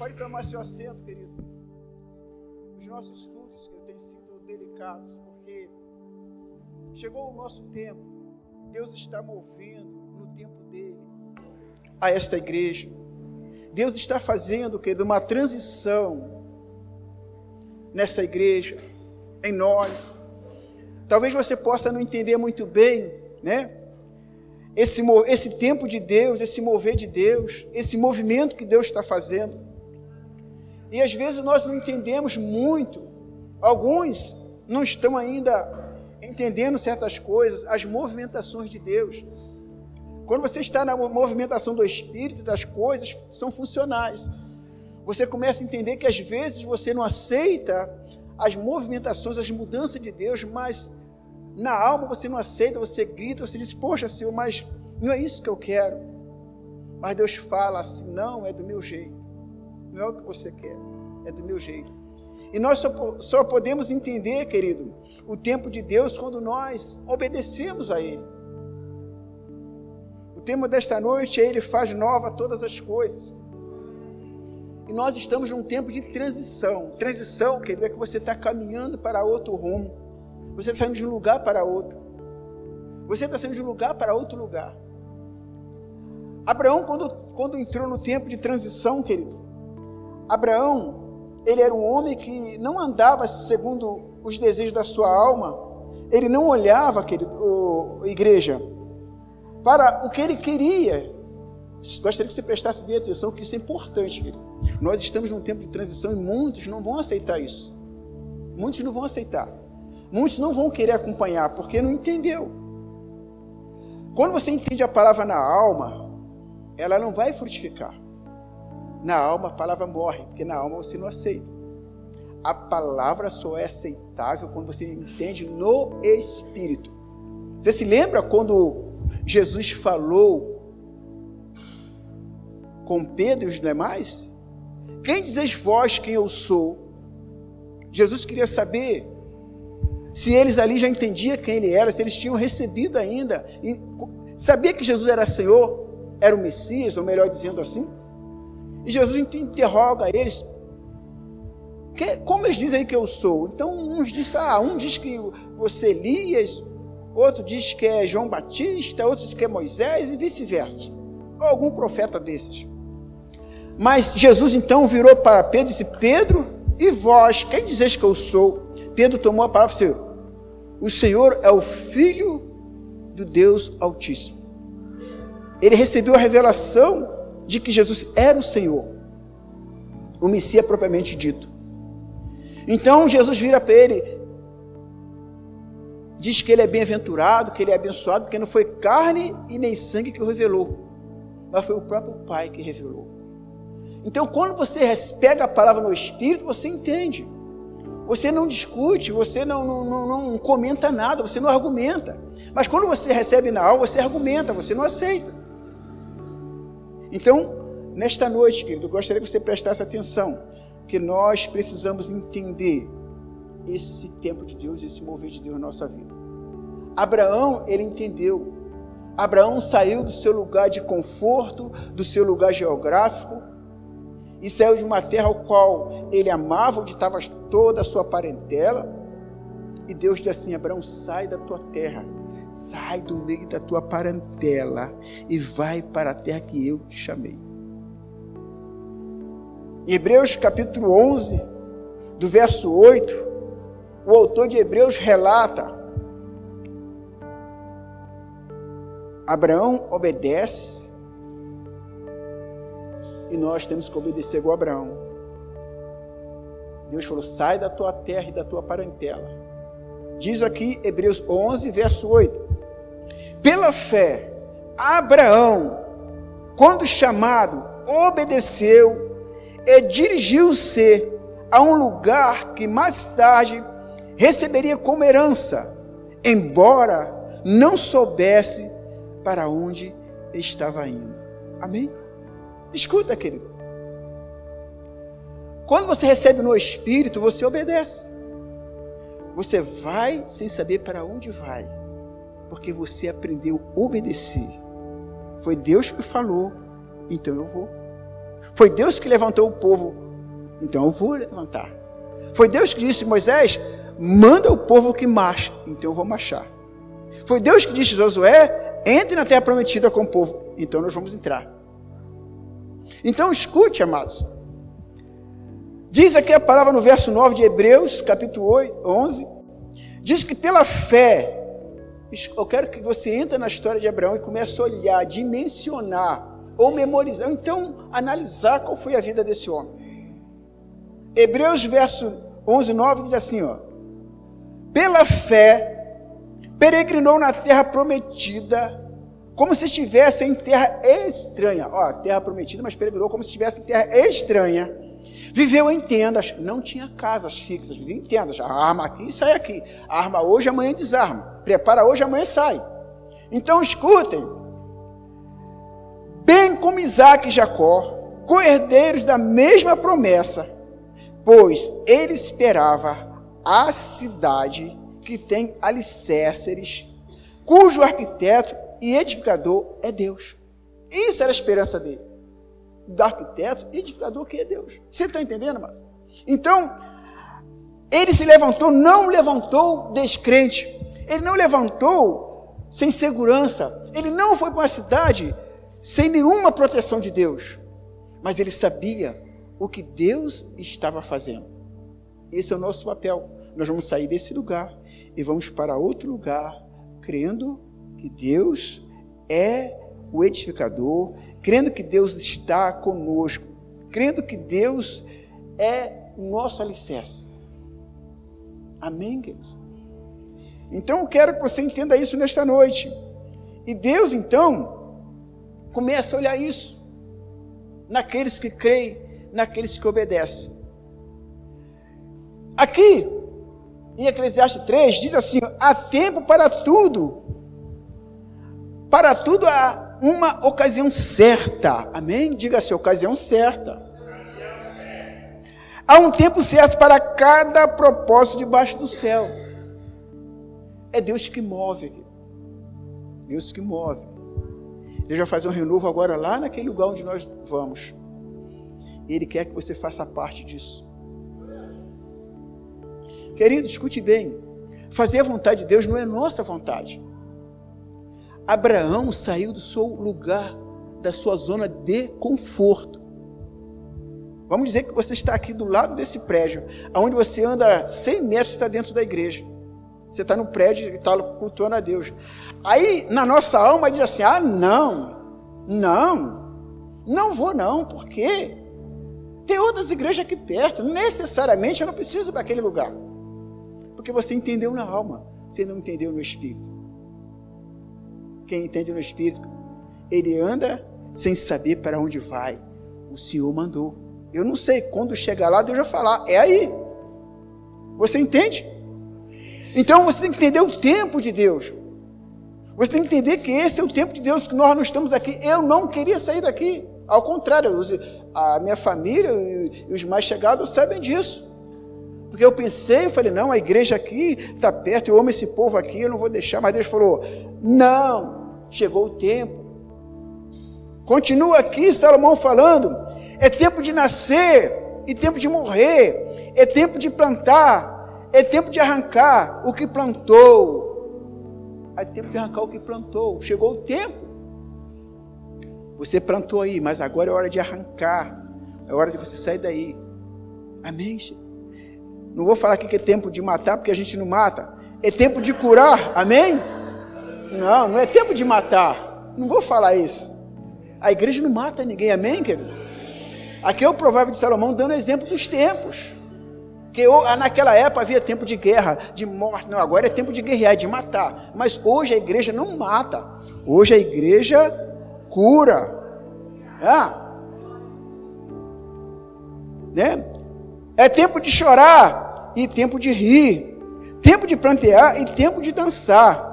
Pode tomar seu assento, querido. Os nossos cultos que têm sido delicados, porque chegou o nosso tempo. Deus está movendo no tempo dele a esta igreja. Deus está fazendo, querido, uma transição nessa igreja, em nós. Talvez você possa não entender muito bem, né? Esse, esse tempo de Deus, esse mover de Deus, esse movimento que Deus está fazendo. E às vezes nós não entendemos muito, alguns não estão ainda entendendo certas coisas, as movimentações de Deus. Quando você está na movimentação do Espírito, das coisas são funcionais. Você começa a entender que às vezes você não aceita as movimentações, as mudanças de Deus, mas na alma você não aceita, você grita, você diz: Poxa, Senhor, mas não é isso que eu quero. Mas Deus fala assim: Não, é do meu jeito. Não é o que você quer, é do meu jeito. E nós só, só podemos entender, querido, o tempo de Deus quando nós obedecemos a Ele. O tema desta noite é Ele faz nova todas as coisas. E nós estamos num tempo de transição. Transição, querido, é que você está caminhando para outro rumo. Você está saindo de um lugar para outro. Você está saindo de um lugar para outro lugar. Abraão, quando, quando entrou no tempo de transição, querido, Abraão, ele era um homem que não andava segundo os desejos da sua alma, ele não olhava, querido, o, igreja, para o que ele queria. Gostaria que você prestasse bem atenção, que isso é importante, querido. Nós estamos num tempo de transição e muitos não vão aceitar isso. Muitos não vão aceitar. Muitos não vão querer acompanhar, porque não entendeu. Quando você entende a palavra na alma, ela não vai frutificar. Na alma a palavra morre, porque na alma você não aceita. A palavra só é aceitável quando você entende no espírito. Você se lembra quando Jesus falou com Pedro e os demais? Quem dizeis vós quem eu sou? Jesus queria saber se eles ali já entendiam quem ele era, se eles tinham recebido ainda, e sabia que Jesus era Senhor, era o Messias, ou melhor dizendo assim. E Jesus interroga eles, que, como eles dizem que eu sou? Então uns diz, ah, um diz que você é Elias, outro diz que é João Batista, outro diz que é Moisés e vice-versa. Ou algum profeta desses. Mas Jesus então virou para Pedro e disse: Pedro, e vós, quem dizeis que eu sou? Pedro tomou a palavra e disse: O Senhor é o Filho do Deus Altíssimo. Ele recebeu a revelação de que Jesus era o Senhor, o Messias propriamente dito. Então Jesus vira para ele, diz que ele é bem-aventurado, que ele é abençoado, porque não foi carne e nem sangue que o revelou, mas foi o próprio Pai que revelou. Então, quando você pega a palavra no Espírito, você entende. Você não discute, você não, não, não, não comenta nada, você não argumenta. Mas quando você recebe na alma, você argumenta, você não aceita. Então, nesta noite, querido, eu gostaria que você prestasse atenção, que nós precisamos entender esse tempo de Deus, esse mover de Deus na nossa vida. Abraão, ele entendeu. Abraão saiu do seu lugar de conforto, do seu lugar geográfico, e saiu de uma terra ao qual ele amava, onde estava toda a sua parentela. E Deus disse assim: Abraão, sai da tua terra, sai do meio da tua parentela e vai para a terra que eu te chamei. Em Hebreus capítulo 11, do verso 8, o autor de Hebreus relata: Abraão obedece e nós temos que obedecer igual Abraão. Deus falou: sai da tua terra e da tua parentela. Diz aqui Hebreus 11, verso 8: Pela fé, Abraão, quando chamado, obedeceu e dirigiu-se a um lugar que mais tarde receberia como herança, embora não soubesse para onde estava indo. Amém? Escuta, querido. Quando você recebe no Espírito, você obedece. Você vai sem saber para onde vai, porque você aprendeu a obedecer. Foi Deus que falou, então eu vou. Foi Deus que levantou o povo, então eu vou levantar. Foi Deus que disse: Moisés, manda o povo que marche, então eu vou marchar. Foi Deus que disse: Josué, entre na terra prometida com o povo, então nós vamos entrar. Então escute, amados. Diz aqui a palavra no verso 9 de Hebreus, capítulo 8, 11. Diz que pela fé, eu quero que você entre na história de Abraão e comece a olhar, dimensionar, ou memorizar, então analisar qual foi a vida desse homem. Hebreus, verso 11, 9 diz assim: ó, Pela fé, peregrinou na terra prometida, como se estivesse em terra estranha. Ó, terra prometida, mas peregrinou como se estivesse em terra estranha Viveu em tendas, não tinha casas fixas, vivia em tendas. Arma aqui sai aqui. Arma hoje, amanhã desarma. Prepara hoje, amanhã sai. Então escutem. Bem como Isaac e Jacó, co-herdeiros da mesma promessa, pois ele esperava a cidade que tem alicerces, cujo arquiteto e edificador é Deus. Isso era a esperança dele do arquiteto e edificador que é Deus. Você está entendendo, mas? Então, ele se levantou, não levantou descrente, ele não levantou sem segurança, ele não foi para uma cidade sem nenhuma proteção de Deus, mas ele sabia o que Deus estava fazendo. Esse é o nosso papel. Nós vamos sair desse lugar e vamos para outro lugar, crendo que Deus é o edificador, crendo que Deus está conosco, crendo que Deus é o nosso alicerce. Amém, queridos? Então eu quero que você entenda isso nesta noite. E Deus, então, começa a olhar isso naqueles que creem, naqueles que obedecem. Aqui, em Eclesiastes 3, diz assim: há tempo para tudo, para tudo há uma ocasião certa. Amém? Diga-se, ocasião certa. Há um tempo certo para cada propósito debaixo do céu. É Deus que move. Deus que move. Deus vai fazer um renovo agora lá naquele lugar onde nós vamos. Ele quer que você faça parte disso. Querido, escute bem. Fazer a vontade de Deus não é nossa vontade. Abraão saiu do seu lugar, da sua zona de conforto. Vamos dizer que você está aqui do lado desse prédio, aonde você anda 100 metros, você está dentro da igreja. Você está no prédio e está cultuando a Deus. Aí, na nossa alma, diz assim: ah, não, não, não vou não, por quê? Tem outras igrejas aqui perto, necessariamente eu não preciso daquele lugar. Porque você entendeu na alma, você não entendeu no espírito quem entende no Espírito, ele anda sem saber para onde vai. O Senhor mandou. Eu não sei, quando chegar lá, Deus vai falar, é aí. Você entende? Então você tem que entender o tempo de Deus. Você tem que entender que esse é o tempo de Deus, que nós não estamos aqui. Eu não queria sair daqui. Ao contrário, a minha família e os mais chegados sabem disso. Porque eu pensei, eu falei, não, a igreja aqui está perto, eu amo esse povo aqui, eu não vou deixar. Mas Deus falou, não, chegou o tempo. Continua aqui Salomão falando: é tempo de nascer e tempo de morrer, é tempo de plantar, é tempo de arrancar o que plantou. É tempo de arrancar o que plantou. Chegou o tempo. Você plantou aí, mas agora é hora de arrancar. É hora de você sair daí. Amém? Não vou falar aqui que é tempo de matar, porque a gente não mata. É tempo de curar. Amém? Não, não é tempo de matar. Não vou falar isso. A igreja não mata ninguém, amém, querido? Aqui é o provérbio de Salomão dando exemplo dos tempos. Que naquela época havia tempo de guerra, de morte. Não, agora é tempo de guerrear, de matar. Mas hoje a igreja não mata. Hoje a igreja cura. É, né? é tempo de chorar e tempo de rir. Tempo de plantear e tempo de dançar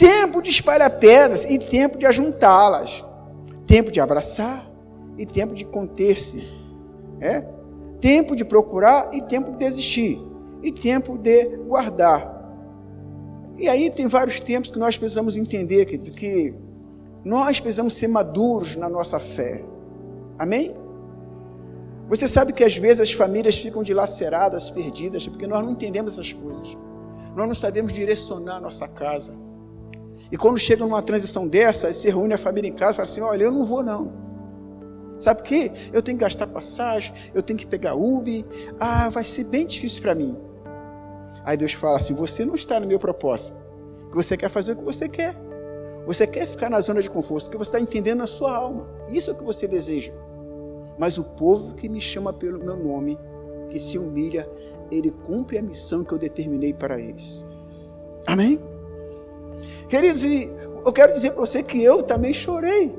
tempo de espalhar pedras e tempo de ajuntá-las, tempo de abraçar e tempo de conter-se, é? tempo de procurar e tempo de desistir, e tempo de guardar. E aí tem vários tempos que nós precisamos entender que, que nós precisamos ser maduros na nossa fé. Amém? Você sabe que às vezes as famílias ficam dilaceradas, perdidas, porque nós não entendemos essas coisas. Nós não sabemos direcionar a nossa casa. E quando chega numa transição dessa, se reúne a família em casa e fala assim: olha, eu não vou não. Sabe por quê? Eu tenho que gastar passagem, eu tenho que pegar Uber. Ah, vai ser bem difícil para mim. Aí Deus fala assim: você não está no meu propósito. Que você quer fazer o que você quer. Você quer ficar na zona de conforto, que você está entendendo na sua alma. Isso é o que você deseja. Mas o povo que me chama pelo meu nome, que se humilha, ele cumpre a missão que eu determinei para eles. Amém? Queridos, eu quero dizer para você que eu também chorei.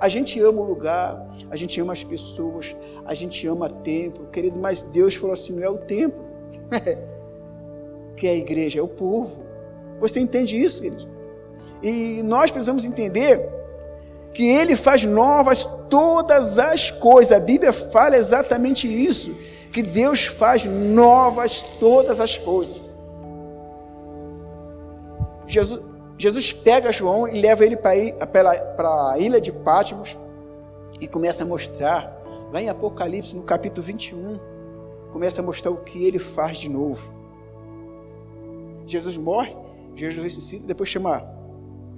A gente ama o lugar, a gente ama as pessoas, a gente ama templo, querido, mas Deus falou assim: não é o templo, que é a igreja, é o povo. Você entende isso, queridos? E nós precisamos entender que Ele faz novas todas as coisas. A Bíblia fala exatamente isso, que Deus faz novas todas as coisas. Jesus, Jesus pega João e leva ele para a ilha de Patmos e começa a mostrar, lá em Apocalipse, no capítulo 21, começa a mostrar o que ele faz de novo. Jesus morre, Jesus ressuscita, depois chama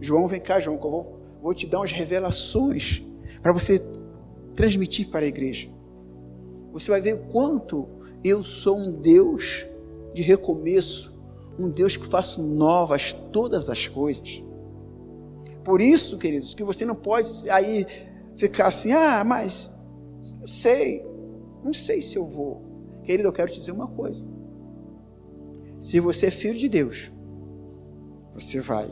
João, vem cá, João, que eu vou, vou te dar umas revelações para você transmitir para a igreja. Você vai ver o quanto eu sou um Deus de recomeço, um Deus que faço novas todas as coisas. Por isso, queridos, que você não pode aí ficar assim, ah, mas não sei, não sei se eu vou. Querido, eu quero te dizer uma coisa. Se você é filho de Deus, você vai.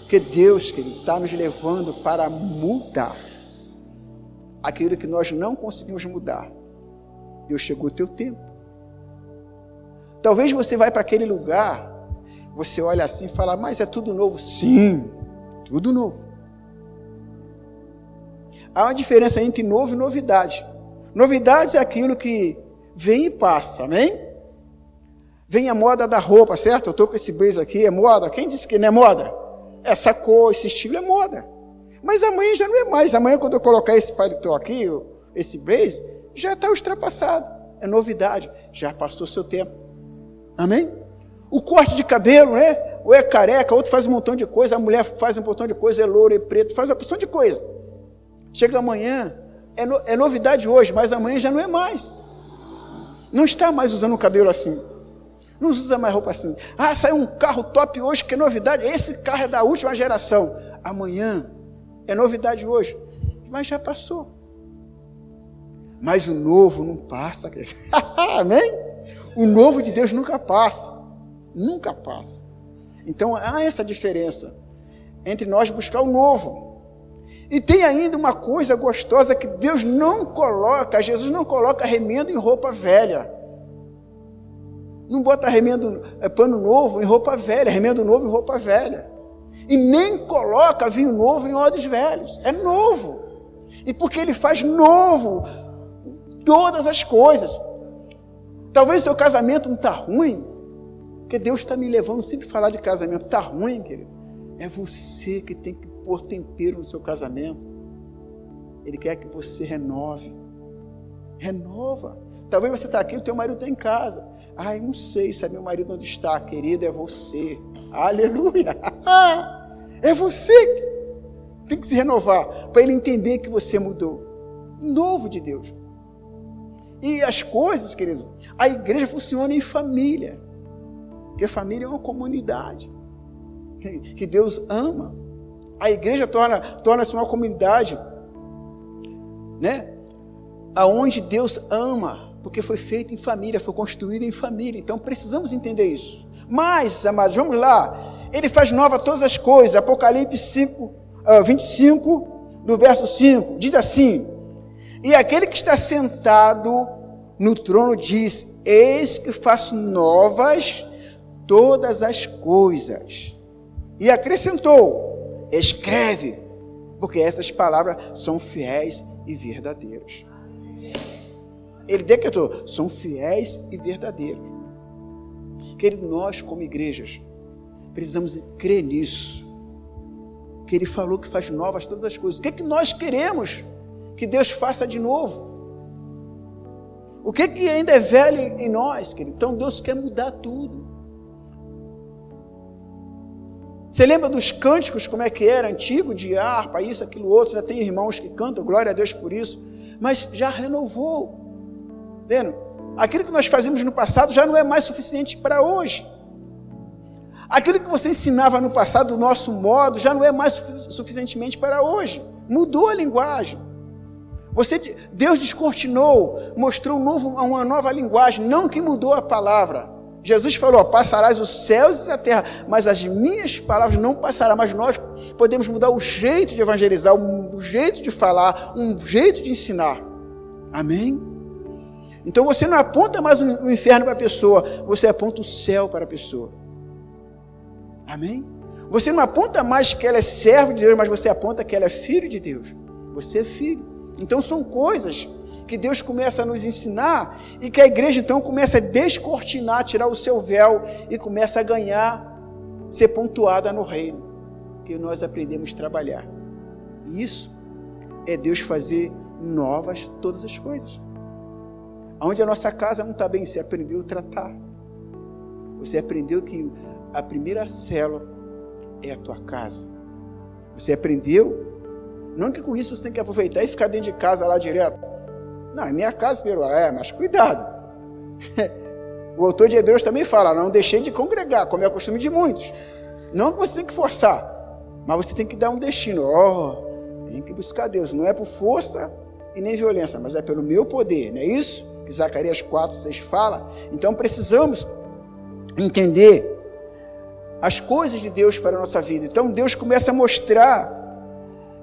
Porque Deus, querido, está nos levando para mudar aquilo que nós não conseguimos mudar. Deus chegou o teu tempo. Talvez você vai para aquele lugar, você olha assim e fala, mas é tudo novo. Sim, tudo novo. Há uma diferença entre novo e novidade. Novidade é aquilo que vem e passa, amém? Vem a moda da roupa, certo? Eu estou com esse blazer aqui, é moda. Quem disse que não é moda? Essa cor, esse estilo é moda. Mas amanhã já não é mais. Amanhã, quando eu colocar esse paletó aqui, esse blazer, já está ultrapassado. É novidade. Já passou seu tempo. Amém? O corte de cabelo, né? Ou é careca, outro faz um montão de coisa, a mulher faz um montão de coisa, é louro, é preto, faz uma porção de coisa. Chega amanhã, é, no, é novidade hoje, mas amanhã já não é mais. Não está mais usando o cabelo assim. Não usa mais roupa assim. Ah, saiu um carro top hoje, que é novidade. Esse carro é da última geração. Amanhã é novidade hoje, mas já passou. Mas o novo não passa. Amém? O novo de Deus nunca passa. Nunca passa. Então há essa diferença entre nós buscar o novo. E tem ainda uma coisa gostosa que Deus não coloca, Jesus não coloca remendo em roupa velha. Não bota remendo, é, pano novo em roupa velha, remendo novo em roupa velha. E nem coloca vinho novo em odres velhos. É novo. E porque ele faz novo todas as coisas. Talvez o seu casamento não está ruim, porque Deus está me levando sempre a falar de casamento. Está ruim, querido? É você que tem que pôr tempero no seu casamento. Ele quer que você renove. Renova. Talvez você está aqui, o teu marido está em casa. Ai, não sei se é meu marido onde está, querido, é você. Aleluia! É você que tem que se renovar para ele entender que você mudou. Novo de Deus. E as coisas, querido, a igreja funciona em família. Porque família é uma comunidade que Deus ama. A igreja torna torna-se uma comunidade, né? Aonde Deus ama, porque foi feito em família, foi construído em família. Então precisamos entender isso. Mas, amados, vamos lá. Ele faz nova todas as coisas. Apocalipse 5, 25, do verso 5, diz assim: E aquele que está sentado no trono diz: Eis que faço novas todas as coisas. E acrescentou: Escreve, porque essas palavras são fiéis e verdadeiras. Ele decretou: são fiéis e verdadeiros. Querido, nós, como igrejas, precisamos crer nisso. Que Ele falou que faz novas todas as coisas. O que, é que nós queremos que Deus faça de novo? O que, que ainda é velho em nós, querido? Então Deus quer mudar tudo. Você lembra dos cânticos, como é que era, antigo, de harpa, isso, aquilo, outro, já tem irmãos que cantam, glória a Deus por isso, mas já renovou. Entendeu? Aquilo que nós fazíamos no passado já não é mais suficiente para hoje. Aquilo que você ensinava no passado, do nosso modo, já não é mais suficientemente para hoje. Mudou a linguagem. Você, Deus descortinou, mostrou um novo, uma nova linguagem, não que mudou a palavra. Jesus falou: passarás os céus e a terra, mas as minhas palavras não passarão. Mas nós podemos mudar o jeito de evangelizar, o jeito de falar, um jeito de ensinar. Amém? Então você não aponta mais o inferno para a pessoa, você aponta o céu para a pessoa. Amém? Você não aponta mais que ela é servo de Deus, mas você aponta que ela é filho de Deus. Você é filho. Então são coisas que Deus começa a nos ensinar e que a igreja então começa a descortinar, tirar o seu véu e começa a ganhar, ser pontuada no reino, que nós aprendemos a trabalhar. Isso é Deus fazer novas todas as coisas. Onde a nossa casa não está bem, você aprendeu a tratar. Você aprendeu que a primeira célula é a tua casa. Você aprendeu, não que com isso você tem que aproveitar e ficar dentro de casa lá direto. Não, é minha casa, Peru. É, mas cuidado. o autor de Hebreus também fala: não deixei de congregar, como é o costume de muitos. Não que você tem que forçar, mas você tem que dar um destino. Oh, tem que buscar Deus. Não é por força e nem violência, mas é pelo meu poder, não é isso? Que Zacarias 4, 6 fala. Então precisamos entender as coisas de Deus para a nossa vida. Então Deus começa a mostrar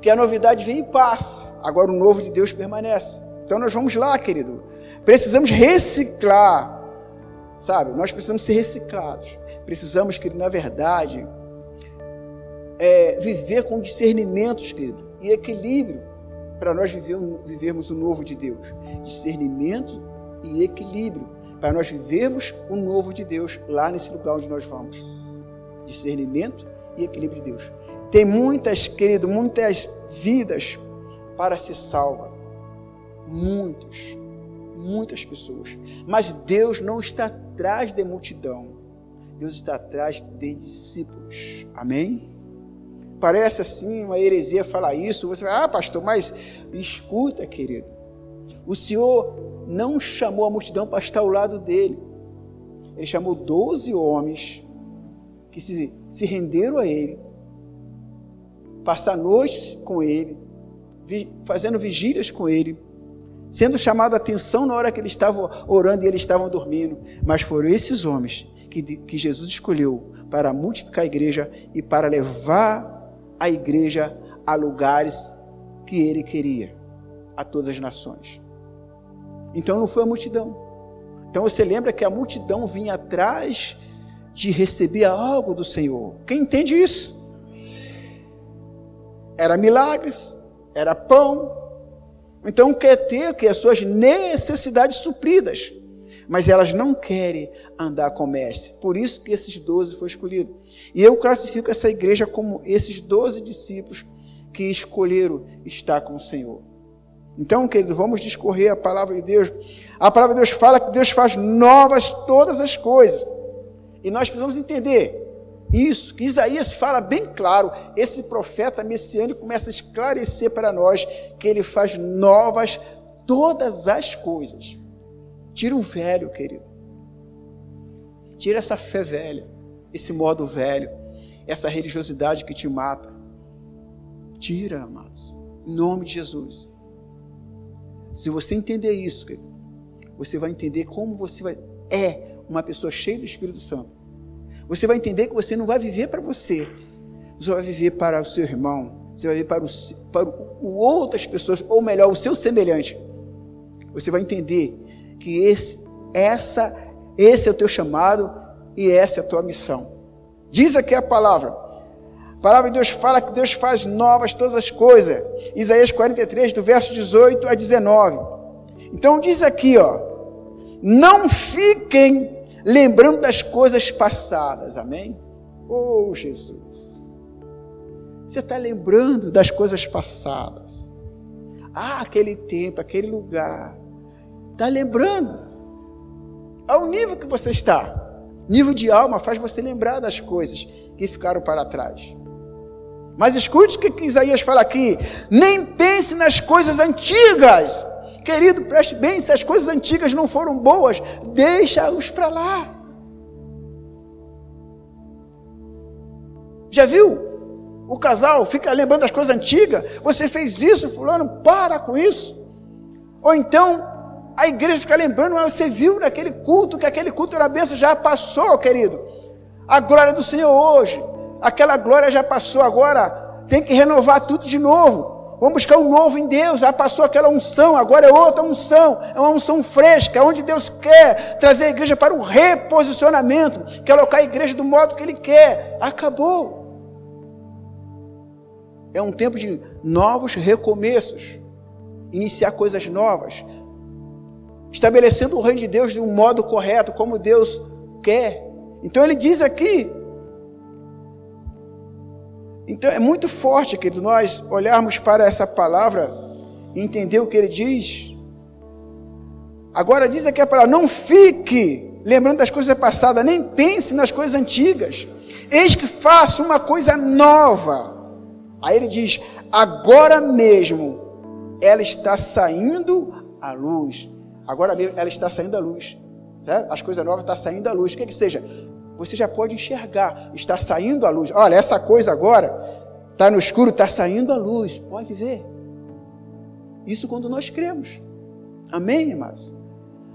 que a novidade vem em paz, agora o novo de Deus permanece. Então nós vamos lá, querido. Precisamos reciclar, sabe? Nós precisamos ser reciclados. Precisamos, querido, na verdade, é, viver com discernimentos, querido, e equilíbrio para nós viver, vivermos o novo de Deus. Discernimento e equilíbrio para nós vivermos o novo de Deus lá nesse lugar onde nós vamos. Discernimento e equilíbrio de Deus. Tem muitas, querido, muitas vidas para ser salva muitos, muitas pessoas. Mas Deus não está atrás de multidão. Deus está atrás de discípulos. Amém? Parece assim uma heresia falar isso. Você vai, ah, pastor, mas escuta, querido. O Senhor não chamou a multidão para estar ao lado dele. Ele chamou doze homens que se, se renderam a ele, passar noites com ele, vi, fazendo vigílias com ele, sendo chamado a atenção na hora que eles estavam orando e eles estavam dormindo. Mas foram esses homens que, que Jesus escolheu para multiplicar a igreja e para levar a igreja a lugares que ele queria, a todas as nações. Então não foi a multidão. Então você lembra que a multidão vinha atrás de receber algo do Senhor. Quem entende isso? Era milagres, era pão, então quer ter que as suas necessidades supridas, mas elas não querem andar com o mestre. Por isso que esses doze foram escolhidos. E eu classifico essa igreja como esses doze discípulos que escolheram estar com o Senhor. Então, querido, vamos discorrer a palavra de Deus. A palavra de Deus fala que Deus faz novas todas as coisas. E nós precisamos entender isso, que Isaías fala bem claro, esse profeta messiânico começa a esclarecer para nós que ele faz novas todas as coisas. Tira o velho, querido. Tira essa fé velha, esse modo velho, essa religiosidade que te mata. Tira, amados, em nome de Jesus. Se você entender isso, querido, você vai entender como você vai, é uma pessoa cheia do Espírito Santo você vai entender que você não vai viver para você, você vai viver para o seu irmão, você vai viver para, o, para o, outras pessoas, ou melhor, o seu semelhante. Você vai entender que esse, essa, esse é o teu chamado e essa é a tua missão. Diz aqui a palavra. A palavra de Deus fala que Deus faz novas todas as coisas. Isaías 43, do verso 18 a 19. Então diz aqui, ó. Não fiquem lembrando das coisas passadas, amém? Oh, Jesus. Você está lembrando das coisas passadas. Ah, aquele tempo, aquele lugar. Está lembrando. Ao nível que você está. Nível de alma faz você lembrar das coisas que ficaram para trás. Mas escute o que Isaías fala aqui. Nem pense nas coisas antigas. Querido, preste bem, se as coisas antigas não foram boas, deixa-os para lá. Já viu? O casal fica lembrando das coisas antigas. Você fez isso, fulano, para com isso. Ou então, a igreja fica lembrando, mas você viu naquele culto que aquele culto era bênção, já passou, querido. A glória do Senhor hoje, aquela glória já passou, agora tem que renovar tudo de novo. Vamos buscar um novo em Deus. Já passou aquela unção, agora é outra unção. É uma unção fresca, onde Deus quer trazer a igreja para um reposicionamento, quer colocar a igreja do modo que Ele quer. Acabou. É um tempo de novos recomeços, iniciar coisas novas, estabelecendo o reino de Deus de um modo correto, como Deus quer. Então ele diz aqui. Então é muito forte, querido, nós olharmos para essa palavra e entender o que ele diz. Agora diz aqui a palavra: não fique lembrando das coisas passadas, nem pense nas coisas antigas. Eis que faço uma coisa nova. Aí ele diz: agora mesmo ela está saindo à luz. Agora mesmo ela está saindo à luz. Certo? As coisas novas estão saindo à luz. O que, que seja? Você já pode enxergar. Está saindo à luz. Olha, essa coisa agora está no escuro, está saindo à luz. Pode ver. Isso quando nós cremos. Amém, amados?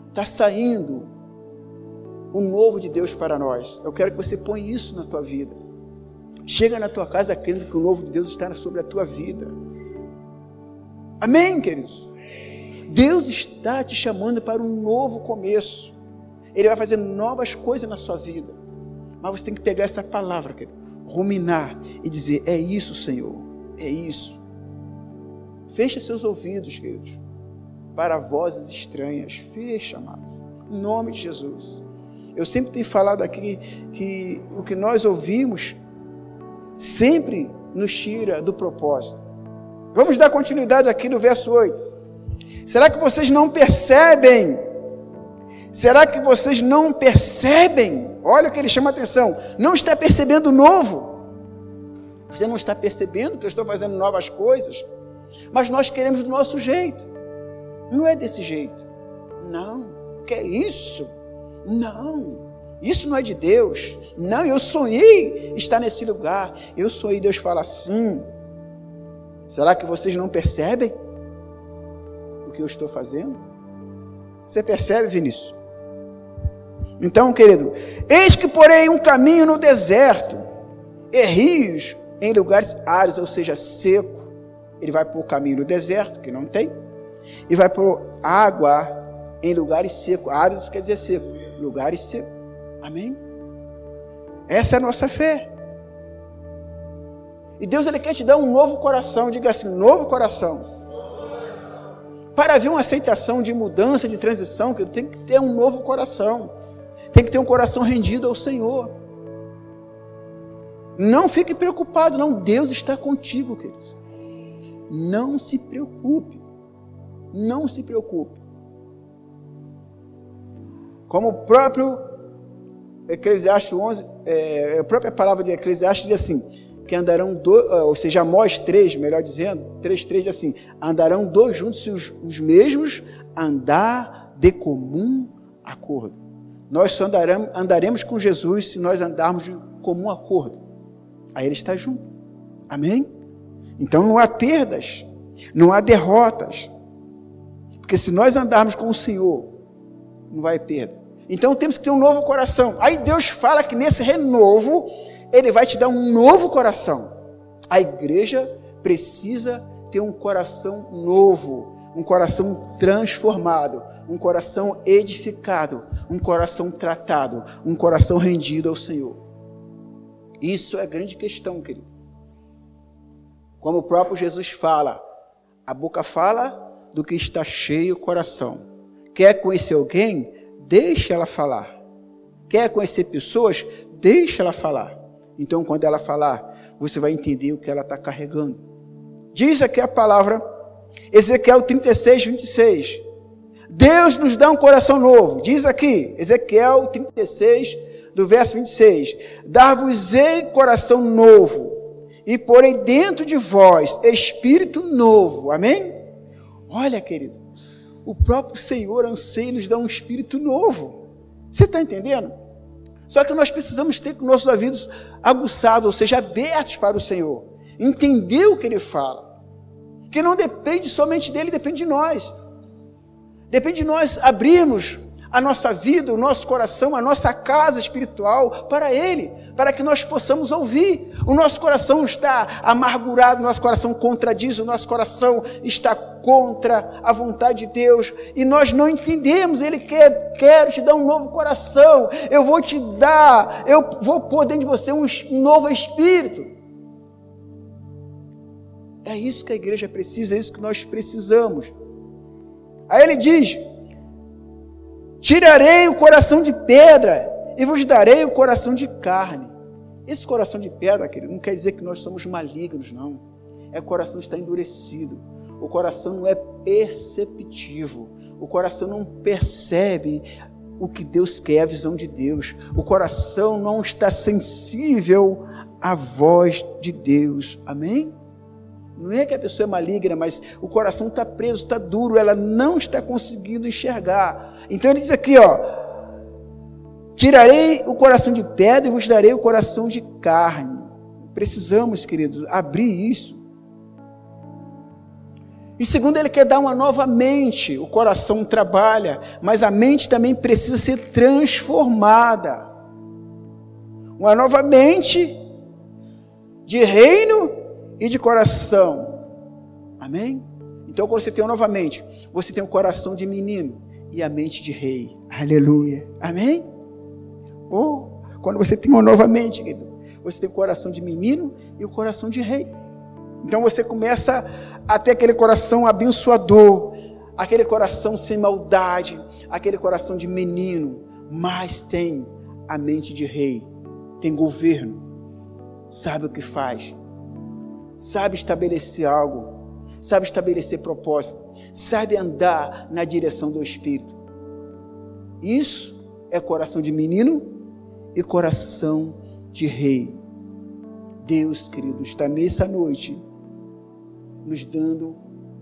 Está saindo o novo de Deus para nós. Eu quero que você ponha isso na tua vida. Chega na tua casa crendo que o novo de Deus está sobre a tua vida. Amém, queridos? Deus está te chamando para um novo começo. Ele vai fazer novas coisas na sua vida. Mas você tem que pegar essa palavra, querido, ruminar e dizer: É isso, Senhor, é isso. Fecha seus ouvidos, queridos, para vozes estranhas. Fecha, amados. Em nome de Jesus. Eu sempre tenho falado aqui que o que nós ouvimos sempre nos tira do propósito. Vamos dar continuidade aqui no verso 8. Será que vocês não percebem? Será que vocês não percebem? Olha o que ele chama a atenção. Não está percebendo o novo. Você não está percebendo que eu estou fazendo novas coisas. Mas nós queremos do nosso jeito. Não é desse jeito. Não. Que é isso? Não. Isso não é de Deus. Não, eu sonhei estar nesse lugar. Eu sonhei, Deus fala assim. Será que vocês não percebem? o que eu estou fazendo? Você percebe, Vinícius? Então, querido, eis que porém um caminho no deserto, e rios em lugares áridos, ou seja, seco. Ele vai por caminho no deserto, que não tem, e vai por água em lugares secos. Áridos quer dizer seco, lugares secos. Amém? Essa é a nossa fé. E Deus ele quer te dar um novo coração, diga assim, um novo coração. Para haver uma aceitação de mudança, de transição, que tem que ter um novo coração. Tem que ter um coração rendido ao Senhor. Não fique preocupado, não. Deus está contigo, queridos. Não se preocupe. Não se preocupe. Como o próprio Eclesiastes 11, é, a própria palavra de Eclesiastes diz assim: que andarão, do, ah, ou seja, Amós 3, melhor dizendo, 3, 3 assim, andarão dois juntos se os, os mesmos andar de comum acordo. Nós só andaremos, andaremos com Jesus se nós andarmos de comum acordo. Aí ele está junto. Amém? Então não há perdas, não há derrotas. Porque se nós andarmos com o Senhor, não vai perda. Então temos que ter um novo coração. Aí Deus fala que nesse renovo ele vai te dar um novo coração. A igreja precisa ter um coração novo, um coração transformado, um coração edificado, um coração tratado, um coração rendido ao Senhor. Isso é grande questão, querido. Como o próprio Jesus fala, a boca fala do que está cheio o coração. Quer conhecer alguém? Deixa ela falar. Quer conhecer pessoas? Deixa ela falar. Então, quando ela falar, você vai entender o que ela está carregando. Diz aqui a palavra, Ezequiel 36, 26. Deus nos dá um coração novo. Diz aqui, Ezequiel 36, do verso 26: Dar-vos-ei coração novo, e porei dentro de vós espírito novo. Amém? Olha, querido, o próprio Senhor anseia nos dar um espírito novo. Você está entendendo? Só que nós precisamos ter com nossos ouvidos aguçados, ou seja, abertos para o Senhor. Entender o que Ele fala. Que não depende somente dele, depende de nós. Depende de nós abrirmos a nossa vida, o nosso coração, a nossa casa espiritual para Ele, para que nós possamos ouvir. O nosso coração está amargurado, o nosso coração contradiz, o nosso coração está contra a vontade de Deus e nós não entendemos. Ele quer, quero te dar um novo coração, eu vou te dar, eu vou pôr dentro de você um novo espírito. É isso que a igreja precisa, é isso que nós precisamos. Aí ele diz: Tirarei o coração de pedra e vos darei o coração de carne. Esse coração de pedra, querido, não quer dizer que nós somos malignos, não. É o coração está endurecido. O coração não é perceptivo. O coração não percebe o que Deus quer, a visão de Deus. O coração não está sensível à voz de Deus. Amém? Não é que a pessoa é maligna, mas o coração está preso, está duro, ela não está conseguindo enxergar. Então ele diz aqui, ó: Tirarei o coração de pedra e vos darei o coração de carne. Precisamos, queridos, abrir isso. E segundo, ele quer dar uma nova mente. O coração trabalha, mas a mente também precisa ser transformada. Uma nova mente de reino e de coração. Amém? Então, quando você tem novamente, você tem um coração de menino e a mente de rei. Aleluia. Amém? Ou, oh, quando você tem uma nova mente, querido, você tem o coração de menino e o coração de rei. Então você começa a ter aquele coração abençoador, aquele coração sem maldade, aquele coração de menino, mas tem a mente de rei, tem governo, sabe o que faz, sabe estabelecer algo, sabe estabelecer propósito, sabe andar na direção do Espírito. Isso é coração de menino e coração de rei. Deus, querido, está nessa noite nos dando,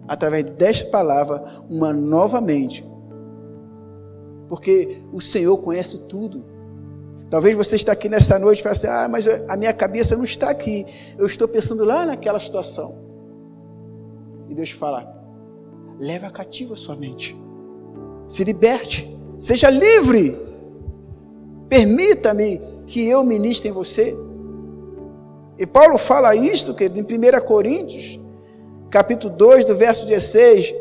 através desta palavra, uma nova mente. Porque o Senhor conhece tudo. Talvez você está aqui nessa noite e fale assim: ah, mas a minha cabeça não está aqui. Eu estou pensando lá naquela situação. E Deus fala: leva cativo a sua mente. Se liberte. Seja livre. Permita-me que eu ministre em você. E Paulo fala isto, querido, em 1 Coríntios, capítulo 2, do verso 16.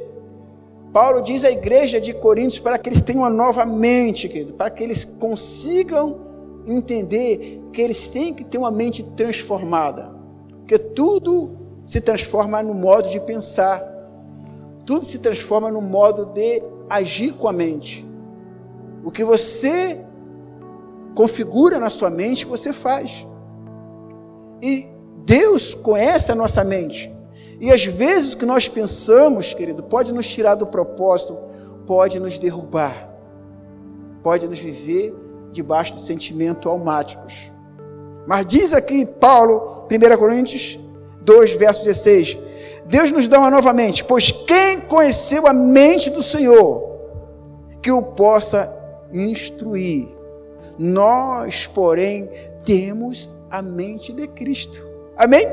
Paulo diz à igreja de Coríntios para que eles tenham uma nova mente, querido, para que eles consigam entender que eles têm que ter uma mente transformada, porque tudo se transforma no modo de pensar, tudo se transforma no modo de agir com a mente. O que você configura na sua mente, você faz. E Deus conhece a nossa mente. E às vezes o que nós pensamos, querido, pode nos tirar do propósito, pode nos derrubar, pode nos viver debaixo de sentimentos almáticos. Mas diz aqui Paulo, 1 Coríntios 2, verso 16: Deus nos dá uma nova mente, pois quem conheceu a mente do Senhor, que o possa instruir. Nós, porém, temos a mente de Cristo. Amém?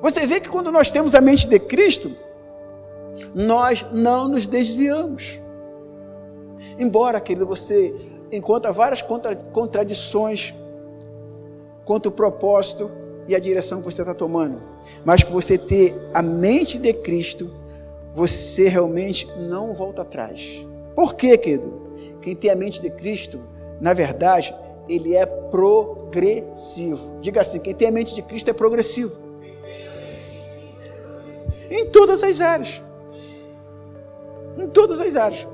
Você vê que quando nós temos a mente de Cristo, nós não nos desviamos. Embora, querido, você encontra várias contra, contradições quanto o propósito e a direção que você está tomando. Mas por você ter a mente de Cristo, você realmente não volta atrás. Por quê, querido? Quem tem a mente de Cristo, na verdade, ele é progressivo. Diga assim: quem tem a mente de Cristo é progressivo. Em todas as áreas. Em todas as áreas.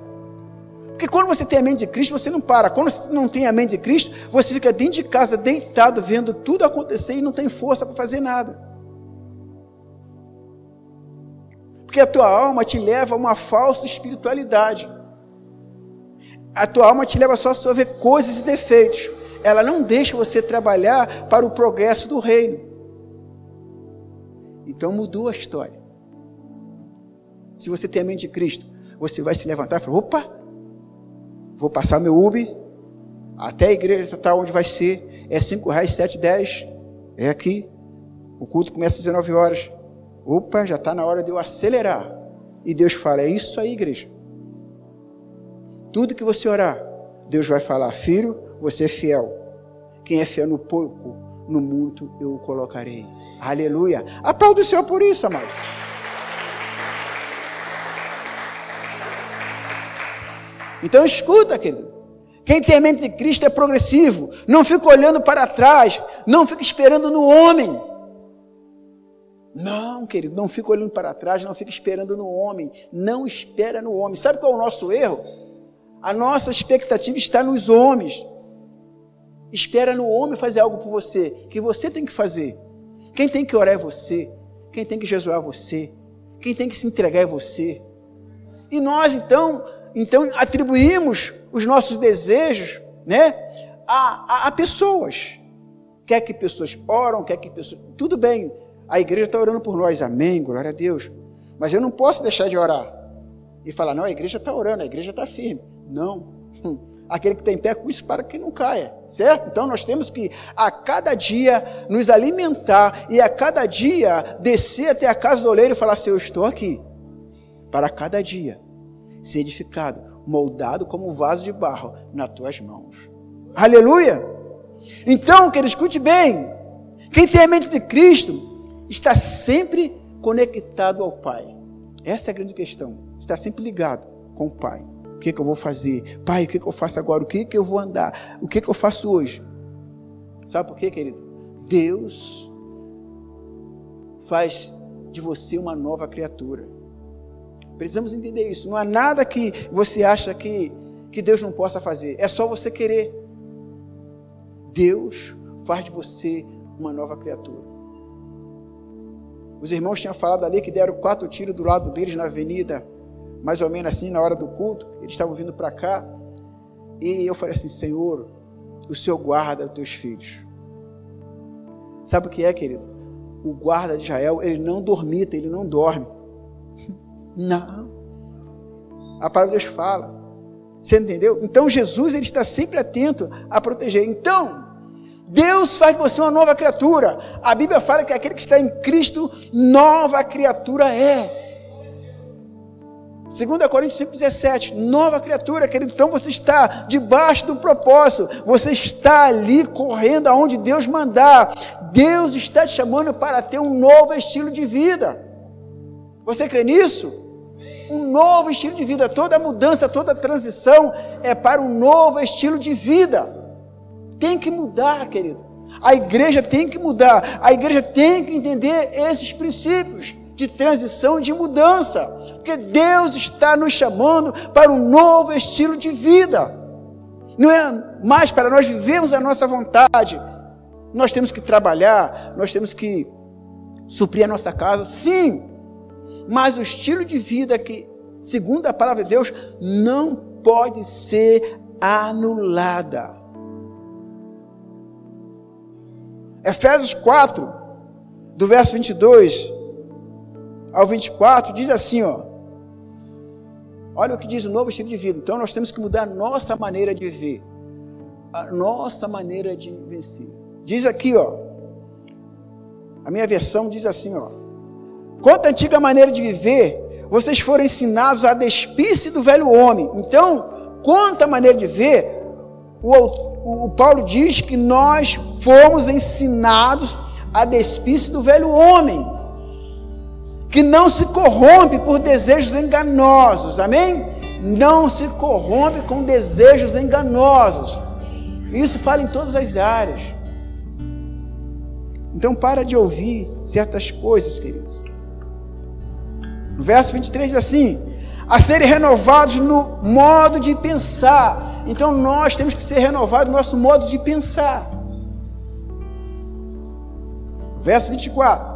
Porque quando você tem a mente de Cristo, você não para. Quando você não tem a mente de Cristo, você fica dentro de casa, deitado, vendo tudo acontecer e não tem força para fazer nada. Porque a tua alma te leva a uma falsa espiritualidade. A tua alma te leva só a ver coisas e defeitos. Ela não deixa você trabalhar para o progresso do reino. Então mudou a história. Se você tem a mente de Cristo, você vai se levantar e falar: opa, vou passar meu Uber até a igreja está onde vai ser. É cinco reais, sete, dez. É aqui. O culto começa às 19 horas. Opa, já está na hora de eu acelerar. E Deus fala: é isso aí, igreja. Tudo que você orar, Deus vai falar: Filho, você é fiel. Quem é fiel no pouco, no muito eu o colocarei. Aleluia. Aplauda o Senhor por isso, amado. Então escuta, querido. Quem tem a mente de Cristo é progressivo. Não fica olhando para trás. Não fica esperando no homem. Não, querido, não fica olhando para trás, não fica esperando no homem. Não espera no homem. Sabe qual é o nosso erro? A nossa expectativa está nos homens. Espera no homem fazer algo por você, que você tem que fazer. Quem tem que orar é você. Quem tem que jejuar é você. Quem tem que se entregar é você. E nós então, então atribuímos os nossos desejos, né, a, a, a pessoas. Quer que pessoas oram, quer que pessoas. Tudo bem, a igreja está orando por nós, amém, glória a Deus. Mas eu não posso deixar de orar e falar, não, a igreja está orando, a igreja está firme. Não. Hum. Aquele que tem pé com isso para que não caia, certo? Então nós temos que a cada dia nos alimentar e a cada dia descer até a casa do oleiro e falar assim: Eu estou aqui, para cada dia ser edificado, moldado como vaso de barro nas tuas mãos. Aleluia! Então, querido, escute bem: quem tem a mente de Cristo está sempre conectado ao Pai. Essa é a grande questão. Está sempre ligado com o Pai. O que, que eu vou fazer? Pai, o que, que eu faço agora? O que, que eu vou andar? O que, que eu faço hoje? Sabe por quê, querido? Deus faz de você uma nova criatura. Precisamos entender isso. Não há nada que você acha que, que Deus não possa fazer. É só você querer. Deus faz de você uma nova criatura. Os irmãos tinham falado ali que deram quatro tiros do lado deles na avenida mais ou menos assim, na hora do culto, eles estavam vindo para cá, e eu falei assim: Senhor, o Senhor guarda os teus filhos. Sabe o que é, querido? O guarda de Israel, ele não dormita, ele não dorme. Não. A palavra de Deus fala. Você entendeu? Então Jesus ele está sempre atento a proteger. Então, Deus faz de você uma nova criatura. A Bíblia fala que aquele que está em Cristo, nova criatura é. 2 Coríntios 5,17, nova criatura, querido. Então você está debaixo do propósito, você está ali correndo aonde Deus mandar. Deus está te chamando para ter um novo estilo de vida. Você crê nisso? Um novo estilo de vida. Toda mudança, toda transição é para um novo estilo de vida. Tem que mudar, querido. A igreja tem que mudar. A igreja tem que entender esses princípios de transição, de mudança. Porque Deus está nos chamando para um novo estilo de vida. Não é mais para nós vivermos a nossa vontade. Nós temos que trabalhar, nós temos que suprir a nossa casa, sim. Mas o estilo de vida que, segundo a palavra de Deus, não pode ser anulada. Efésios 4, do verso 22 ao 24, diz assim, ó: Olha o que diz o novo estilo de vida. Então nós temos que mudar a nossa maneira de viver, a nossa maneira de vencer. Diz aqui, ó. A minha versão diz assim, ó. Quanto à antiga maneira de viver, vocês foram ensinados a despir-se do velho homem. Então, quanto à maneira de ver, o, o, o Paulo diz que nós fomos ensinados a despir-se do velho homem que não se corrompe por desejos enganosos, amém? Não se corrompe com desejos enganosos. Isso fala em todas as áreas. Então para de ouvir certas coisas, queridos. Verso 23 diz assim: a serem renovados no modo de pensar. Então nós temos que ser renovados no nosso modo de pensar. Verso 24: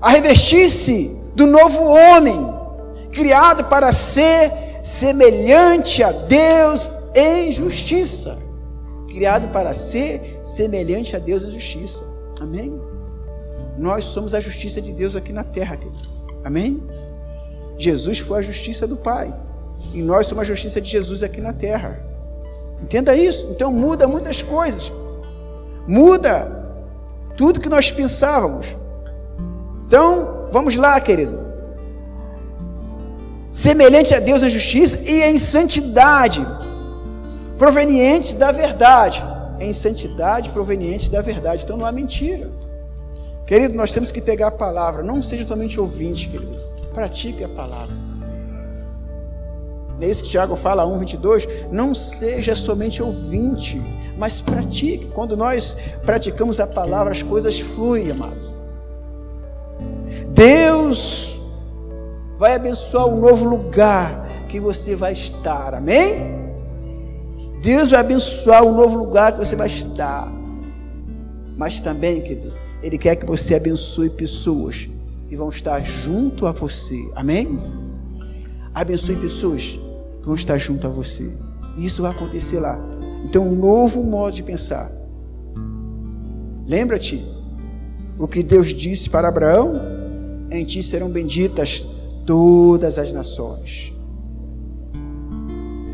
a revestir-se do novo homem, criado para ser semelhante a Deus em justiça. Criado para ser semelhante a Deus em justiça. Amém? Nós somos a justiça de Deus aqui na terra. Querido. Amém? Jesus foi a justiça do Pai. E nós somos a justiça de Jesus aqui na terra. Entenda isso. Então muda muitas coisas. Muda tudo que nós pensávamos. Então, vamos lá, querido. Semelhante a Deus em justiça e em santidade, provenientes da verdade. Em santidade provenientes da verdade. Então não há mentira. Querido, nós temos que pegar a palavra. Não seja somente ouvinte, querido. Pratique a palavra. É isso que Tiago fala, 1, 22. Não seja somente ouvinte, mas pratique. Quando nós praticamos a palavra, as coisas fluem, amados. Deus vai abençoar o novo lugar que você vai estar, amém? Deus vai abençoar o novo lugar que você vai estar. Mas também, querido, Ele quer que você abençoe pessoas que vão estar junto a você, amém? Abençoe pessoas que vão estar junto a você. Isso vai acontecer lá. Então, um novo modo de pensar. Lembra-te o que Deus disse para Abraão: em ti serão benditas todas as nações.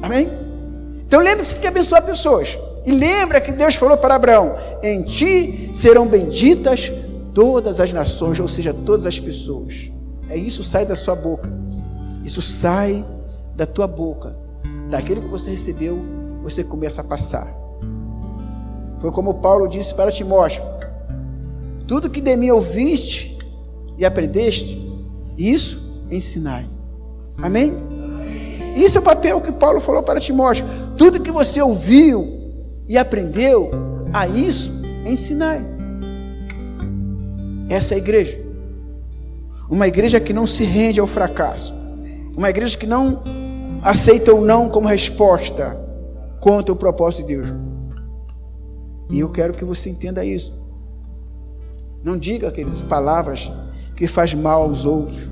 Amém? Então lembre que você tem que abençoar pessoas. E lembra que Deus falou para Abraão: em ti serão benditas todas as nações, ou seja, todas as pessoas. É isso sai da sua boca. Isso sai da tua boca. Daquilo que você recebeu, você começa a passar. Foi como Paulo disse para Timóteo: Tudo que de mim ouviste e aprendeste, isso ensinai. Amém? Isso é o papel que Paulo falou para Timóteo. Tudo que você ouviu e aprendeu, a isso ensinai. Essa é a igreja. Uma igreja que não se rende ao fracasso. Uma igreja que não aceita o não como resposta contra o propósito de Deus. E eu quero que você entenda isso. Não diga, queridos, palavras que faz mal aos outros.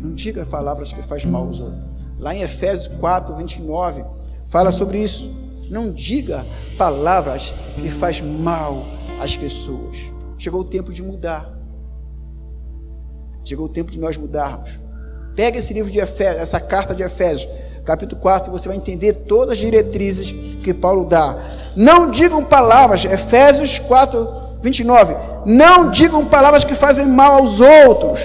Não diga palavras que faz mal aos outros. Lá em Efésios 4, 29, fala sobre isso. Não diga palavras que faz mal às pessoas. Chegou o tempo de mudar. Chegou o tempo de nós mudarmos. Pega esse livro de Efésios, essa carta de Efésios, capítulo 4, e você vai entender todas as diretrizes que Paulo dá. Não digam palavras, Efésios 4, 29. Não digam palavras que fazem mal aos outros,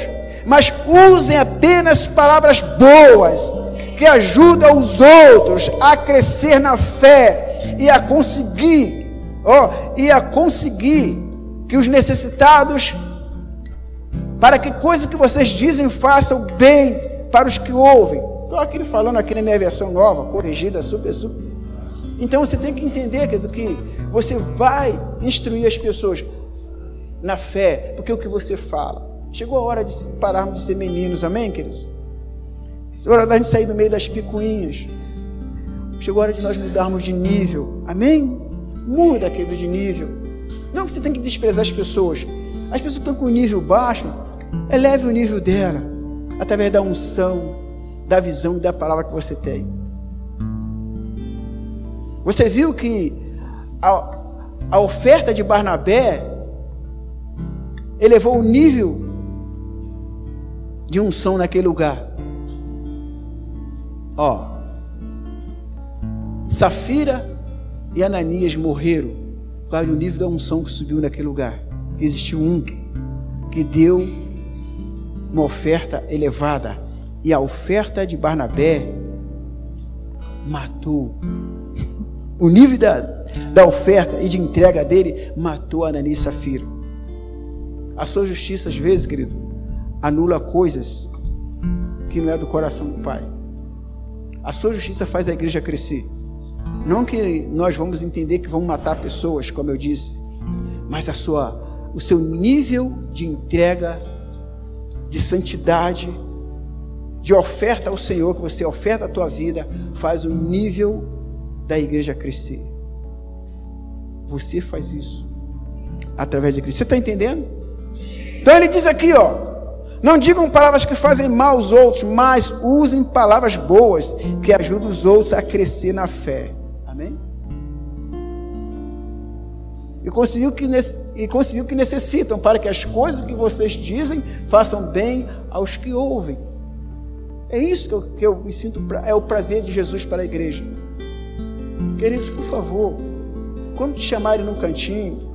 mas usem apenas palavras boas, que ajudam os outros a crescer na fé e a conseguir, ó, e a conseguir que os necessitados, para que coisas que vocês dizem façam bem para os que ouvem. Estou aqui falando aqui na minha versão nova, corrigida, super, super. Então você tem que entender querido, que você vai instruir as pessoas na fé, porque é o que você fala. Chegou a hora de pararmos de ser meninos, amém, queridos? Chegou a hora da gente sair do meio das picuinhas. Chegou a hora de nós mudarmos de nível, amém? Muda, querido, de nível. Não que você tem que desprezar as pessoas. As pessoas que estão com nível baixo, eleve o nível dela, através da unção, da visão e da palavra que você tem. Você viu que a, a oferta de Barnabé elevou o nível de unção naquele lugar. Ó, Safira e Ananias morreram causa do nível da unção que subiu naquele lugar. Existiu um que deu uma oferta elevada. E a oferta de Barnabé matou. O nível da, da oferta e de entrega dele matou Ananias e Safira. A sua justiça, às vezes, querido, anula coisas que não é do coração do Pai. A sua justiça faz a igreja crescer. Não que nós vamos entender que vão matar pessoas, como eu disse, mas a sua, o seu nível de entrega, de santidade, de oferta ao Senhor, que você oferta a tua vida, faz o nível da igreja crescer. Você faz isso através de Cristo. Você está entendendo? Então ele diz aqui, ó, Não digam palavras que fazem mal aos outros, mas usem palavras boas que ajudam os outros a crescer na fé. Amém? E conseguiu que, e conseguiu que necessitam para que as coisas que vocês dizem façam bem aos que ouvem. É isso que eu, que eu me sinto, é o prazer de Jesus para a igreja. Queridos, por favor, quando te chamarem num cantinho,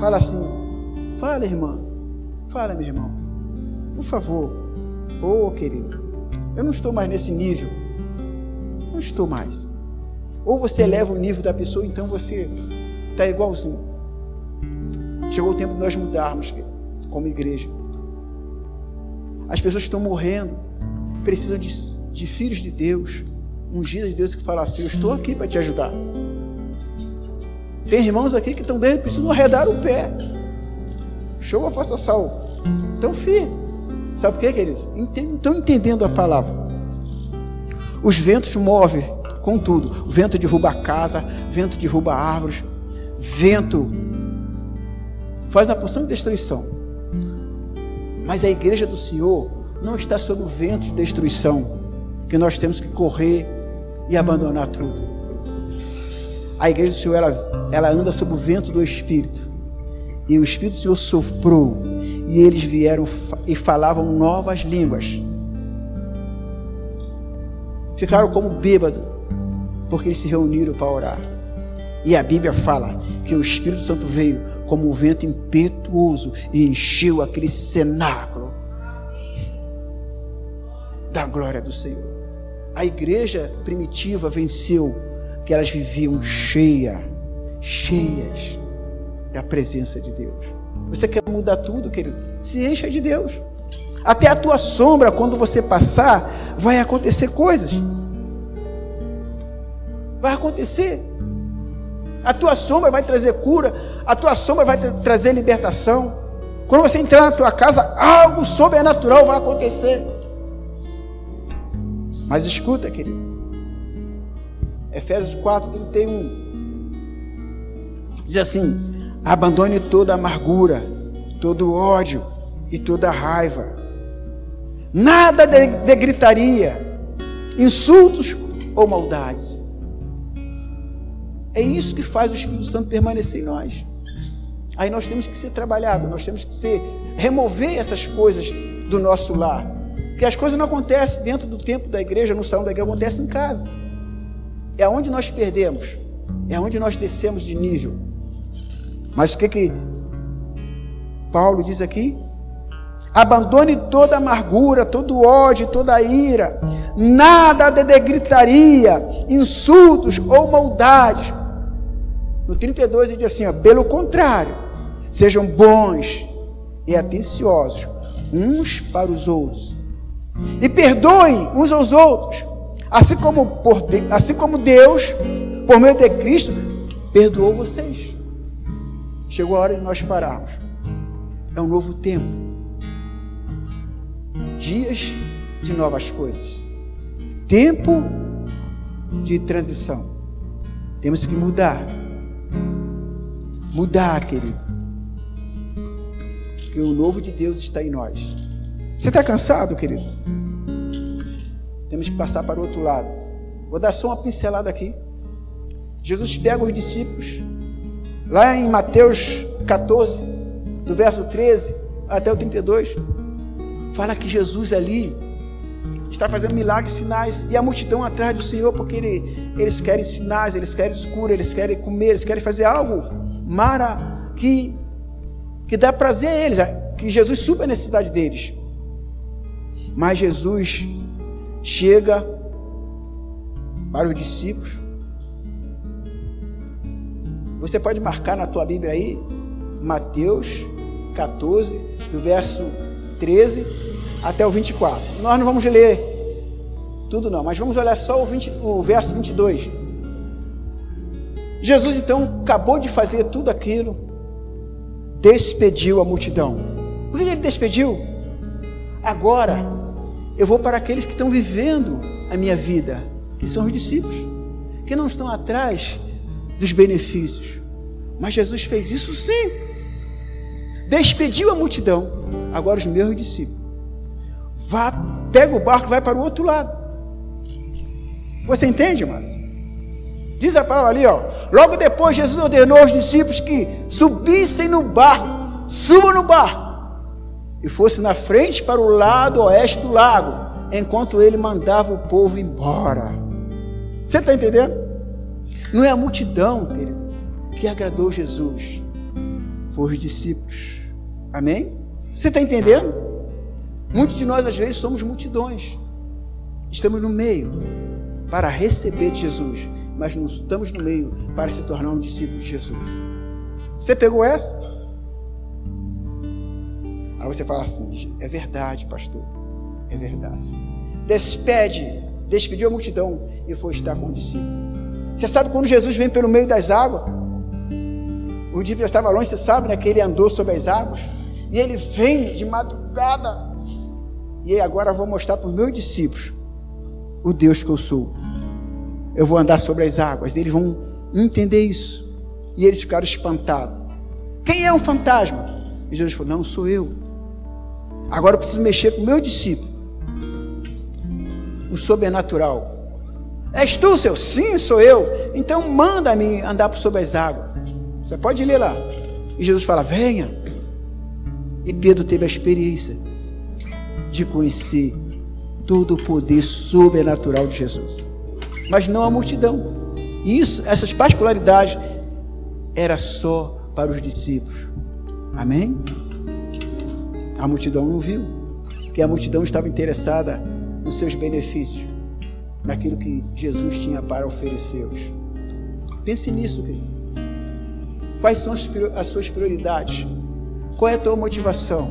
fala assim: fala, irmã, fala, meu irmão, por favor, ô oh, querido, eu não estou mais nesse nível, não estou mais. Ou você eleva o nível da pessoa, então você está igualzinho. Chegou o tempo de nós mudarmos como igreja. As pessoas estão morrendo, precisam de, de filhos de Deus, ungidos de Deus que falam assim: Eu estou aqui para te ajudar. Tem irmãos aqui que estão dentro, precisam arredar o pé. Show ou faça sal. Então, filho, sabe por quê, queridos? Estão entendendo a palavra. Os ventos movem com tudo. O vento derruba a casa, vento derruba árvores, vento faz a porção de destruição. Mas a igreja do Senhor não está sob o vento de destruição, que nós temos que correr e abandonar tudo. A igreja do Senhor, ela, ela anda sob o vento do Espírito. E o Espírito do Senhor soprou, e eles vieram e falavam novas línguas. Ficaram como bêbados, porque eles se reuniram para orar. E a Bíblia fala que o Espírito Santo veio como um vento impetuoso e encheu aquele cenáculo da glória do Senhor. A igreja primitiva venceu, que elas viviam cheia, cheias da presença de Deus. Você quer mudar tudo, querido? Se encha de Deus. Até a tua sombra, quando você passar, vai acontecer coisas. Vai acontecer. A tua sombra vai trazer cura, a tua sombra vai trazer libertação. Quando você entrar na tua casa, algo sobrenatural vai acontecer. Mas escuta, querido. Efésios 4, 31. Diz assim: abandone toda amargura, todo ódio e toda raiva. Nada de, de gritaria, insultos ou maldades é isso que faz o Espírito Santo permanecer em nós. Aí nós temos que ser trabalhados, nós temos que ser remover essas coisas do nosso lar. Porque as coisas não acontecem dentro do templo da igreja, no salão da igreja, acontecem em casa. É onde nós perdemos, é onde nós descemos de nível. Mas o que que Paulo diz aqui? Abandone toda amargura, todo ódio, toda ira, nada de gritaria, insultos ou maldades, no 32 ele diz assim: ó, pelo contrário, sejam bons e atenciosos uns para os outros, e perdoem uns aos outros, assim como, por, assim como Deus, por meio de Cristo, perdoou vocês. Chegou a hora de nós pararmos. É um novo tempo. Dias de novas coisas. Tempo de transição. Temos que mudar mudar, querido. Porque o novo de Deus está em nós. Você está cansado, querido? Temos que passar para o outro lado. Vou dar só uma pincelada aqui. Jesus pega os discípulos, lá em Mateus 14, do verso 13 até o 32, fala que Jesus ali está fazendo milagres, sinais, e a multidão atrás do Senhor, porque ele, eles querem sinais, eles querem cura, eles querem comer, eles querem fazer algo mara que, que dá prazer a eles, que Jesus supra a necessidade deles. Mas Jesus chega para os discípulos. Você pode marcar na tua Bíblia aí, Mateus 14, do verso 13 até o 24. Nós não vamos ler tudo não, mas vamos olhar só o, 20, o verso 22. Jesus então acabou de fazer tudo aquilo, despediu a multidão. Por que ele despediu? Agora eu vou para aqueles que estão vivendo a minha vida, que são os discípulos, que não estão atrás dos benefícios. Mas Jesus fez isso sim. Despediu a multidão. Agora os meus discípulos. vá, pega o barco vai para o outro lado. Você entende, irmãos? Diz a palavra ali, ó. Logo depois, Jesus ordenou aos discípulos que subissem no barco, subam no barco, e fosse na frente para o lado oeste do lago, enquanto ele mandava o povo embora. Você está entendendo? Não é a multidão, querido, que agradou Jesus, foi os discípulos. Amém? Você está entendendo? Muitos de nós, às vezes, somos multidões. Estamos no meio para receber de Jesus, mas não estamos no meio para se tornar um discípulo de Jesus. Você pegou essa? Aí você fala assim: é verdade, pastor, é verdade. Despede, despediu a multidão e foi estar com o discípulo. Você sabe quando Jesus vem pelo meio das águas? O dia estava longe, você sabe, né? Que ele andou sobre as águas. E ele vem de madrugada. E agora eu vou mostrar para os meus discípulos o Deus que eu sou. Eu vou andar sobre as águas. Eles vão entender isso. E eles ficaram espantados. Quem é um fantasma? E Jesus falou: Não, sou eu. Agora eu preciso mexer com o meu discípulo. O sobrenatural. És tu, seu? Sim, sou eu. Então manda-me andar por sobre as águas. Você pode ler lá. E Jesus fala: Venha. E Pedro teve a experiência de conhecer todo o poder sobrenatural de Jesus. Mas não a multidão. Isso, essas particularidades, era só para os discípulos. Amém? A multidão não viu, porque a multidão estava interessada nos seus benefícios, naquilo que Jesus tinha para oferecê-los. Pense nisso, querido. Quais são as suas prioridades? Qual é a tua motivação?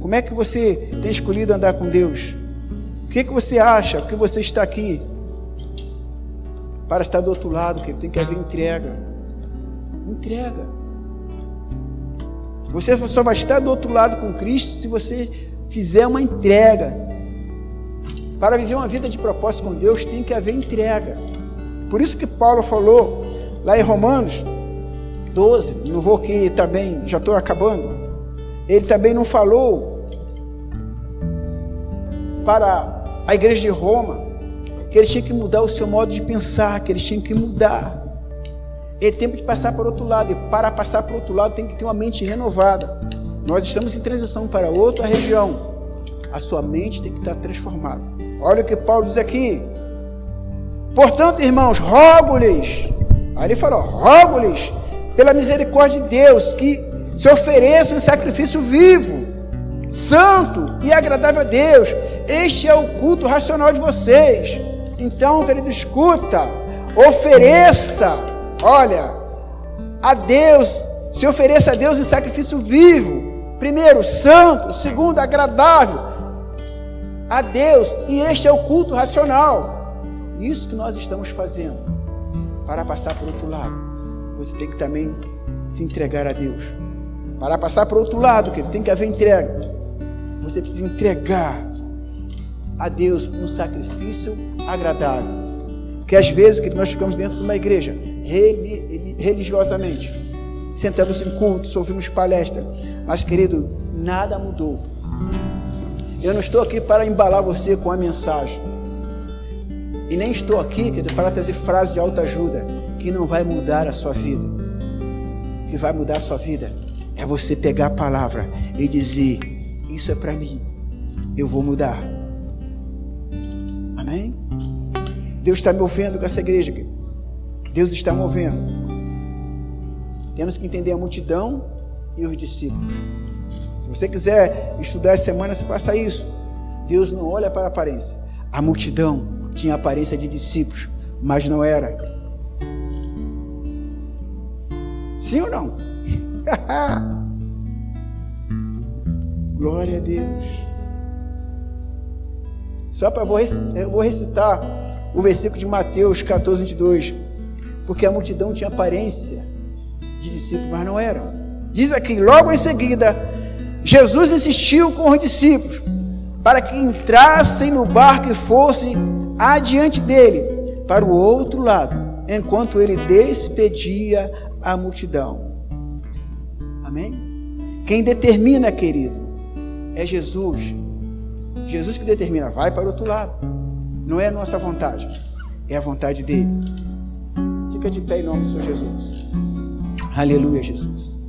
Como é que você tem escolhido andar com Deus? O que, é que você acha que você está aqui? Para estar do outro lado, que tem que haver entrega. Entrega. Você só vai estar do outro lado com Cristo se você fizer uma entrega. Para viver uma vida de propósito com Deus, tem que haver entrega. Por isso que Paulo falou lá em Romanos 12, não vou aqui também, já estou acabando. Ele também não falou para a igreja de Roma que eles tinham que mudar o seu modo de pensar, que eles tinham que mudar. É tempo de passar para outro lado. E para passar para outro lado tem que ter uma mente renovada. Nós estamos em transição para outra região. A sua mente tem que estar transformada. Olha o que Paulo diz aqui. Portanto, irmãos, rogo-lhes. Aí ele falou: rogo-lhes, pela misericórdia de Deus, que se ofereçam um sacrifício vivo, santo e agradável a Deus. Este é o culto racional de vocês. Então, querido, escuta, ofereça Olha, a Deus, se ofereça a Deus em sacrifício vivo. Primeiro, santo. Segundo, agradável a Deus. E este é o culto racional. Isso que nós estamos fazendo. Para passar o outro lado, você tem que também se entregar a Deus. Para passar para o outro lado, que tem que haver entrega. Você precisa entregar a Deus um sacrifício agradável. Que às vezes que nós ficamos dentro de uma igreja, religiosamente. Sentamos em cultos, ouvimos palestra. Mas, querido, nada mudou. Eu não estou aqui para embalar você com a mensagem. E nem estou aqui, querido, para trazer frases de autoajuda que não vai mudar a sua vida. O que vai mudar a sua vida é você pegar a palavra e dizer: Isso é para mim, eu vou mudar. Amém? Deus está me ouvindo com essa igreja. Deus está movendo. Temos que entender a multidão e os discípulos. Se você quiser estudar essa semana, você faça isso. Deus não olha para a aparência. A multidão tinha aparência de discípulos, mas não era. Sim ou não? Glória a Deus. Só para eu vou recitar o versículo de Mateus 14, 22 porque a multidão tinha aparência de discípulos, mas não eram. Diz aqui, logo em seguida, Jesus insistiu com os discípulos para que entrassem no barco e fossem adiante dele para o outro lado, enquanto ele despedia a multidão. Amém? Quem determina, querido, é Jesus. Jesus que determina, vai para o outro lado. Não é a nossa vontade, é a vontade dele. Fica de pé em nome do Senhor Jesus. Aleluia, Jesus.